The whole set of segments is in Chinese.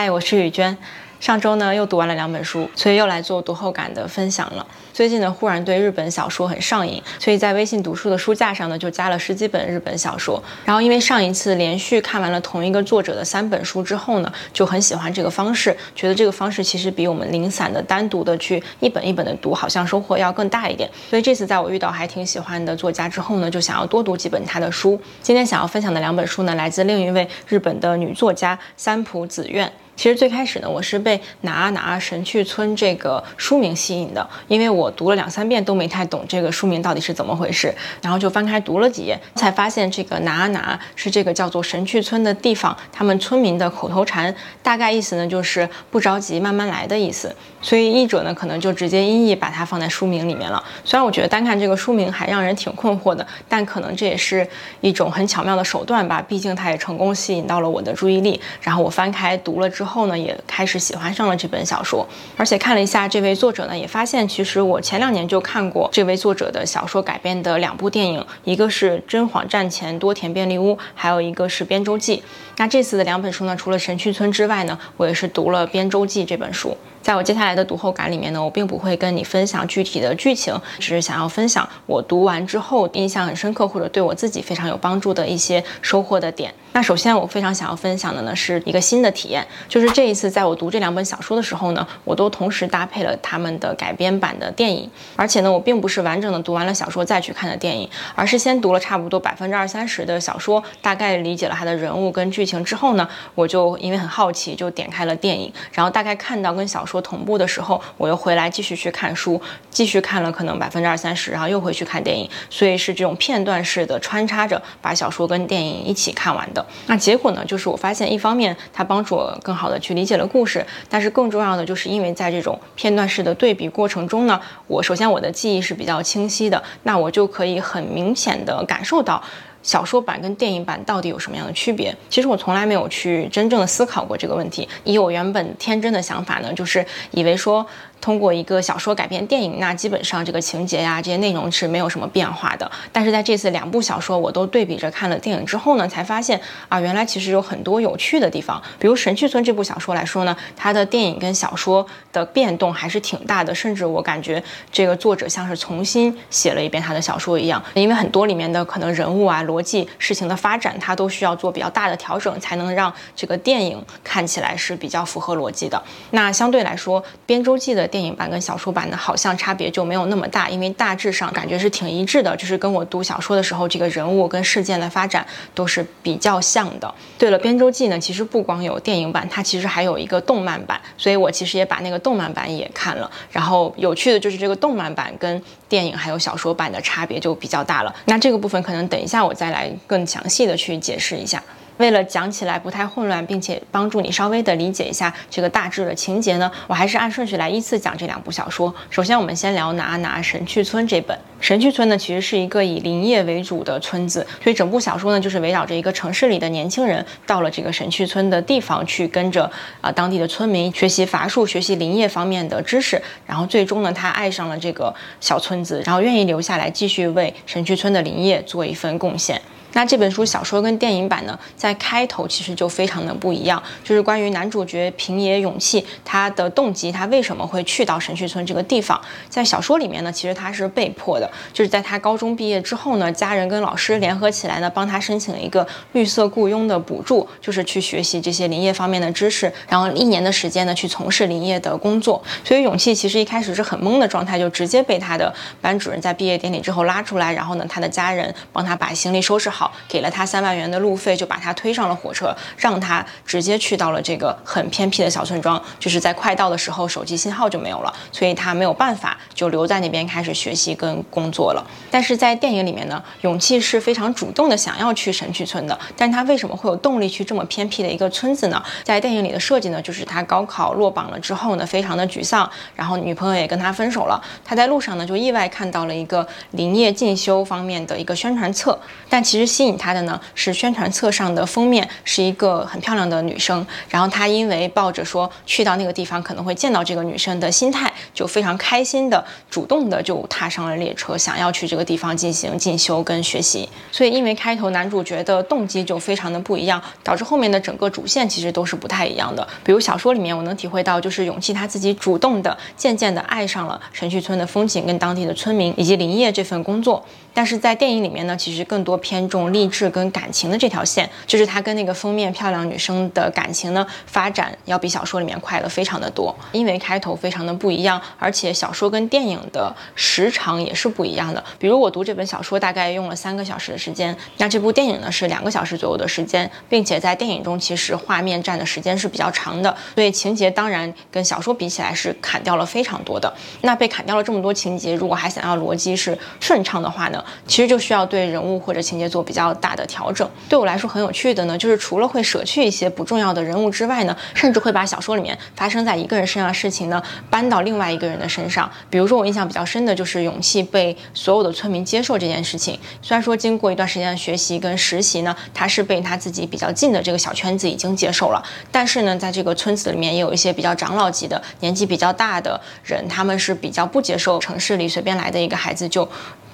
嗨，我是雨娟。上周呢又读完了两本书，所以又来做读后感的分享了。最近呢忽然对日本小说很上瘾，所以在微信读书的书架上呢就加了十几本日本小说。然后因为上一次连续看完了同一个作者的三本书之后呢，就很喜欢这个方式，觉得这个方式其实比我们零散的单独的去一本一本的读，好像收获要更大一点。所以这次在我遇到还挺喜欢的作家之后呢，就想要多读几本他的书。今天想要分享的两本书呢，来自另一位日本的女作家三浦子苑。其实最开始呢，我是被哪啊哪啊神去村这个书名吸引的，因为我读了两三遍都没太懂这个书名到底是怎么回事，然后就翻开读了几页，才发现这个哪啊哪啊是这个叫做神去村的地方，他们村民的口头禅，大概意思呢就是不着急，慢慢来的意思。所以译者呢可能就直接音译把它放在书名里面了。虽然我觉得单看这个书名还让人挺困惑的，但可能这也是一种很巧妙的手段吧，毕竟它也成功吸引到了我的注意力。然后我翻开读了之后。后呢，也开始喜欢上了这本小说，而且看了一下这位作者呢，也发现其实我前两年就看过这位作者的小说改编的两部电影，一个是《真谎战前多田便利屋》，还有一个是《编舟记》。那这次的两本书呢，除了《神去村》之外呢，我也是读了《编舟记》这本书。在我接下来的读后感里面呢，我并不会跟你分享具体的剧情，只是想要分享我读完之后印象很深刻或者对我自己非常有帮助的一些收获的点。那首先我非常想要分享的呢是一个新的体验，就是这一次在我读这两本小说的时候呢，我都同时搭配了他们的改编版的电影，而且呢我并不是完整的读完了小说再去看的电影，而是先读了差不多百分之二三十的小说，大概理解了他的人物跟剧情之后呢，我就因为很好奇就点开了电影，然后大概看到跟小说。同步的时候，我又回来继续去看书，继续看了可能百分之二三十，然后又回去看电影，所以是这种片段式的穿插着把小说跟电影一起看完的。那结果呢，就是我发现一方面它帮助我更好的去理解了故事，但是更重要的就是因为在这种片段式的对比过程中呢，我首先我的记忆是比较清晰的，那我就可以很明显的感受到。小说版跟电影版到底有什么样的区别？其实我从来没有去真正的思考过这个问题。以我原本天真的想法呢，就是以为说。通过一个小说改编电影，那基本上这个情节呀，这些内容是没有什么变化的。但是在这次两部小说我都对比着看了电影之后呢，才发现啊，原来其实有很多有趣的地方。比如《神去村》这部小说来说呢，它的电影跟小说的变动还是挺大的，甚至我感觉这个作者像是重新写了一遍他的小说一样。因为很多里面的可能人物啊、逻辑、事情的发展，它都需要做比较大的调整，才能让这个电影看起来是比较符合逻辑的。那相对来说，《编周记》的电影版跟小说版呢，好像差别就没有那么大，因为大致上感觉是挺一致的，就是跟我读小说的时候这个人物跟事件的发展都是比较像的。对了，《编舟记》呢，其实不光有电影版，它其实还有一个动漫版，所以我其实也把那个动漫版也看了。然后有趣的就是这个动漫版跟电影还有小说版的差别就比较大了。那这个部分可能等一下我再来更详细的去解释一下。为了讲起来不太混乱，并且帮助你稍微的理解一下这个大致的情节呢，我还是按顺序来依次讲这两部小说。首先，我们先聊哪哪神去村这本。神去村呢，其实是一个以林业为主的村子，所以整部小说呢，就是围绕着一个城市里的年轻人到了这个神去村的地方，去跟着啊当地的村民学习伐树、学习林业方面的知识，然后最终呢，他爱上了这个小村子，然后愿意留下来继续为神去村的林业做一份贡献。那这本书小说跟电影版呢，在开头其实就非常的不一样，就是关于男主角平野勇气他的动机，他为什么会去到神绪村这个地方。在小说里面呢，其实他是被迫的，就是在他高中毕业之后呢，家人跟老师联合起来呢，帮他申请了一个绿色雇佣的补助，就是去学习这些林业方面的知识，然后一年的时间呢，去从事林业的工作。所以勇气其实一开始是很懵的状态，就直接被他的班主任在毕业典礼之后拉出来，然后呢，他的家人帮他把行李收拾好。好，给了他三万元的路费，就把他推上了火车，让他直接去到了这个很偏僻的小村庄。就是在快到的时候，手机信号就没有了，所以他没有办法，就留在那边开始学习跟工作了。但是在电影里面呢，勇气是非常主动的想要去神去村的，但他为什么会有动力去这么偏僻的一个村子呢？在电影里的设计呢，就是他高考落榜了之后呢，非常的沮丧，然后女朋友也跟他分手了，他在路上呢就意外看到了一个林业进修方面的一个宣传册，但其实。吸引他的呢是宣传册上的封面是一个很漂亮的女生，然后他因为抱着说去到那个地方可能会见到这个女生的心态，就非常开心的主动的就踏上了列车，想要去这个地方进行进修跟学习。所以因为开头男主角的动机就非常的不一样，导致后面的整个主线其实都是不太一样的。比如小说里面我能体会到，就是勇气他自己主动的渐渐的爱上了神去村的风景跟当地的村民以及林业这份工作。但是在电影里面呢，其实更多偏重励志跟感情的这条线，就是他跟那个封面漂亮女生的感情呢发展要比小说里面快了非常的多。因为开头非常的不一样，而且小说跟电影的时长也是不一样的。比如我读这本小说大概用了三个小时的时间，那这部电影呢是两个小时左右的时间，并且在电影中其实画面占的时间是比较长的，所以情节当然跟小说比起来是砍掉了非常多的。那被砍掉了这么多情节，如果还想要逻辑是顺畅的话呢？其实就需要对人物或者情节做比较大的调整。对我来说很有趣的呢，就是除了会舍去一些不重要的人物之外呢，甚至会把小说里面发生在一个人身上的事情呢搬到另外一个人的身上。比如说我印象比较深的就是勇气被所有的村民接受这件事情。虽然说经过一段时间的学习跟实习呢，他是被他自己比较近的这个小圈子已经接受了，但是呢，在这个村子里面也有一些比较长老级的、年纪比较大的人，他们是比较不接受城市里随便来的一个孩子就。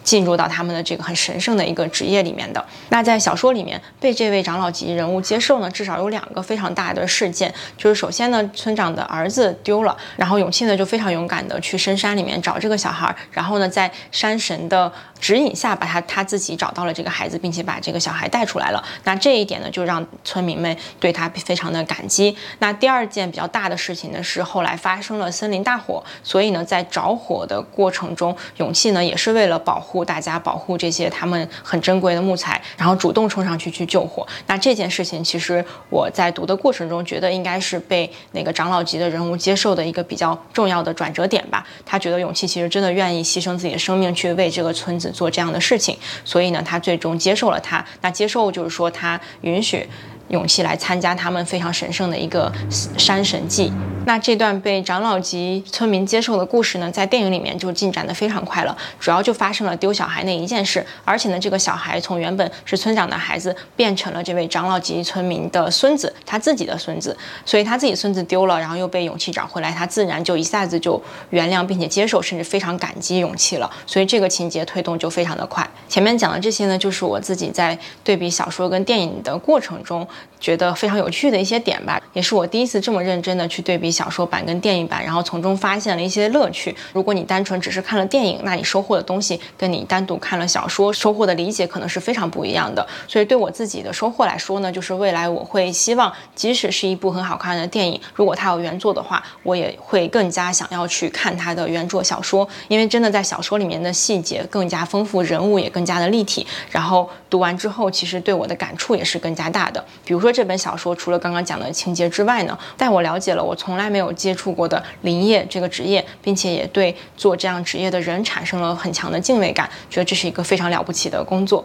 进入到他们的这个很神圣的一个职业里面的。那在小说里面被这位长老级人物接受呢，至少有两个非常大的事件，就是首先呢，村长的儿子丢了，然后勇气呢就非常勇敢的去深山里面找这个小孩，然后呢在山神的指引下把他他自己找到了这个孩子，并且把这个小孩带出来了。那这一点呢就让村民们对他非常的感激。那第二件比较大的事情呢是后来发生了森林大火，所以呢在着火的过程中，勇气呢也是为了保护。大家保护这些他们很珍贵的木材，然后主动冲上去去救火。那这件事情其实我在读的过程中觉得应该是被那个长老级的人物接受的一个比较重要的转折点吧。他觉得勇气其实真的愿意牺牲自己的生命去为这个村子做这样的事情，所以呢，他最终接受了他。那接受就是说他允许。勇气来参加他们非常神圣的一个山神祭。那这段被长老级村民接受的故事呢，在电影里面就进展的非常快了，主要就发生了丢小孩那一件事。而且呢，这个小孩从原本是村长的孩子，变成了这位长老级村民的孙子，他自己的孙子。所以他自己孙子丢了，然后又被勇气找回来，他自然就一下子就原谅并且接受，甚至非常感激勇气了。所以这个情节推动就非常的快。前面讲的这些呢，就是我自己在对比小说跟电影的过程中。觉得非常有趣的一些点吧，也是我第一次这么认真的去对比小说版跟电影版，然后从中发现了一些乐趣。如果你单纯只是看了电影，那你收获的东西跟你单独看了小说收获的理解可能是非常不一样的。所以对我自己的收获来说呢，就是未来我会希望，即使是一部很好看的电影，如果它有原作的话，我也会更加想要去看它的原作小说，因为真的在小说里面的细节更加丰富，人物也更加的立体。然后读完之后，其实对我的感触也是更加大的。比如说这本小说，除了刚刚讲的情节之外呢，带我了解了我从来没有接触过的林业这个职业，并且也对做这样职业的人产生了很强的敬畏感，觉得这是一个非常了不起的工作。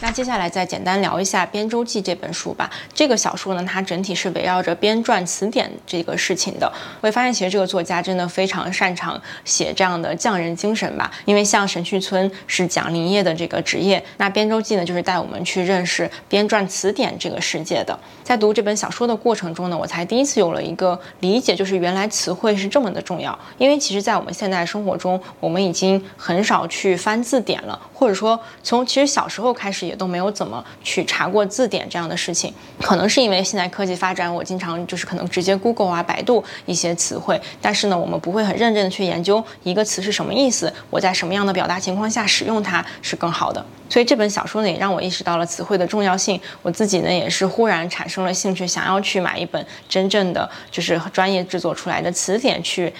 那接下来再简单聊一下《编周记》这本书吧。这个小说呢，它整体是围绕着编撰词典这个事情的。我会发现，其实这个作家真的非常擅长写这样的匠人精神吧。因为像神去村是讲林业的这个职业，那《编周记》呢，就是带我们去认识编撰词典这个世界的。在读这本小说的过程中呢，我才第一次有了一个理解，就是原来词汇是这么的重要。因为其实，在我们现在生活中，我们已经很少去翻字典了，或者说从其实小时候开始。也都没有怎么去查过字典这样的事情，可能是因为现在科技发展，我经常就是可能直接 Google 啊、百度一些词汇，但是呢，我们不会很认真的去研究一个词是什么意思，我在什么样的表达情况下使用它是更好的。所以这本小说呢，也让我意识到了词汇的重要性。我自己呢，也是忽然产生了兴趣，想要去买一本真正的就是专业制作出来的词典去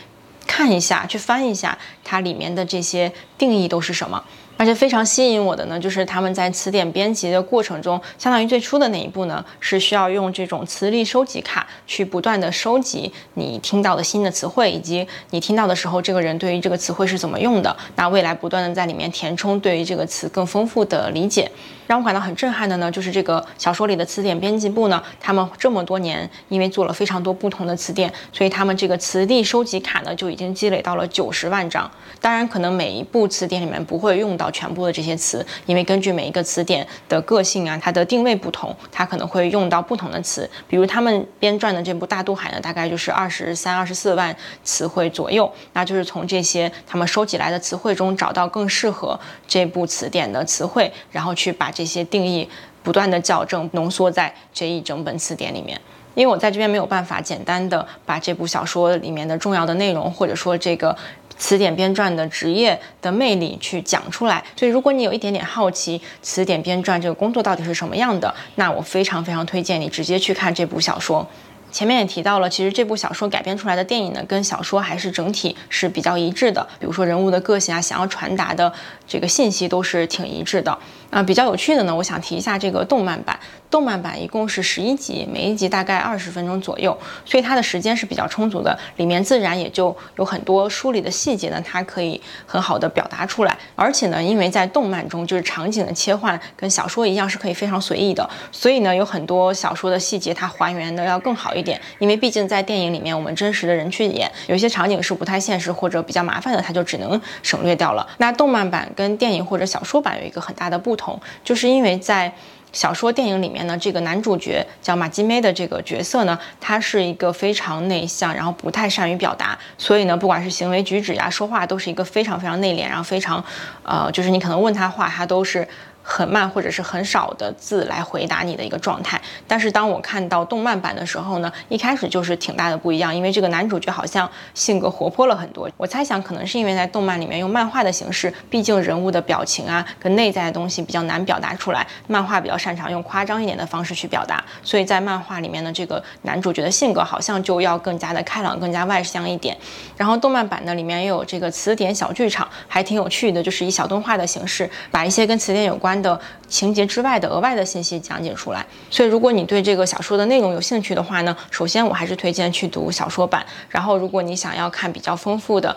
看一下，去翻一下它里面的这些定义都是什么。而且非常吸引我的呢，就是他们在词典编辑的过程中，相当于最初的那一步呢，是需要用这种磁力收集卡去不断的收集你听到的新的词汇，以及你听到的时候，这个人对于这个词汇是怎么用的。那未来不断的在里面填充对于这个词更丰富的理解。让我感到很震撼的呢，就是这个小说里的词典编辑部呢，他们这么多年因为做了非常多不同的词典，所以他们这个词力收集卡呢就已经积累到了九十万张。当然，可能每一部词典里面不会用到。全部的这些词，因为根据每一个词典的个性啊，它的定位不同，它可能会用到不同的词。比如他们编撰的这部《大渡海》呢，大概就是二十三、二十四万词汇左右，那就是从这些他们收集来的词汇中找到更适合这部词典的词汇，然后去把这些定义不断的校正，浓缩在这一整本词典里面。因为我在这边没有办法简单的把这部小说里面的重要的内容，或者说这个词典编撰的职业的魅力去讲出来，所以如果你有一点点好奇词典编撰这个工作到底是什么样的，那我非常非常推荐你直接去看这部小说。前面也提到了，其实这部小说改编出来的电影呢，跟小说还是整体是比较一致的。比如说人物的个性啊，想要传达的这个信息都是挺一致的。啊，比较有趣的呢，我想提一下这个动漫版。动漫版一共是十一集，每一集大概二十分钟左右，所以它的时间是比较充足的。里面自然也就有很多书里的细节呢，它可以很好的表达出来。而且呢，因为在动漫中就是场景的切换跟小说一样是可以非常随意的，所以呢，有很多小说的细节它还原的要更好一点。因为毕竟在电影里面我们真实的人去演，有些场景是不太现实或者比较麻烦的，它就只能省略掉了。那动漫版跟电影或者小说版有一个很大的不同，就是因为在小说、电影里面呢，这个男主角叫马金梅的这个角色呢，他是一个非常内向，然后不太善于表达，所以呢，不管是行为举止呀、说话，都是一个非常非常内敛，然后非常，呃，就是你可能问他话，他都是。很慢或者是很少的字来回答你的一个状态，但是当我看到动漫版的时候呢，一开始就是挺大的不一样，因为这个男主角好像性格活泼了很多。我猜想可能是因为在动漫里面用漫画的形式，毕竟人物的表情啊跟内在的东西比较难表达出来，漫画比较擅长用夸张一点的方式去表达，所以在漫画里面呢，这个男主角的性格好像就要更加的开朗、更加外向一点。然后动漫版呢里面也有这个词典小剧场，还挺有趣的，就是以小动画的形式把一些跟词典有关。的情节之外的额外的信息讲解出来，所以如果你对这个小说的内容有兴趣的话呢，首先我还是推荐去读小说版。然后如果你想要看比较丰富的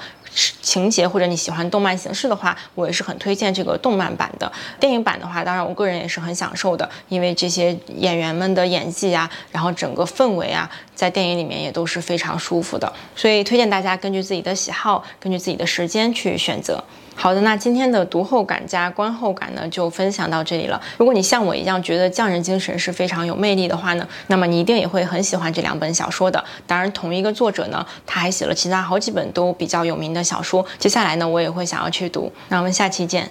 情节，或者你喜欢动漫形式的话，我也是很推荐这个动漫版的。电影版的话，当然我个人也是很享受的，因为这些演员们的演技啊，然后整个氛围啊，在电影里面也都是非常舒服的。所以推荐大家根据自己的喜好，根据自己的时间去选择。好的，那今天的读后感加观后感呢，就分享到这里了。如果你像我一样觉得匠人精神是非常有魅力的话呢，那么你一定也会很喜欢这两本小说的。当然，同一个作者呢，他还写了其他好几本都比较有名的小说。接下来呢，我也会想要去读。那我们下期见。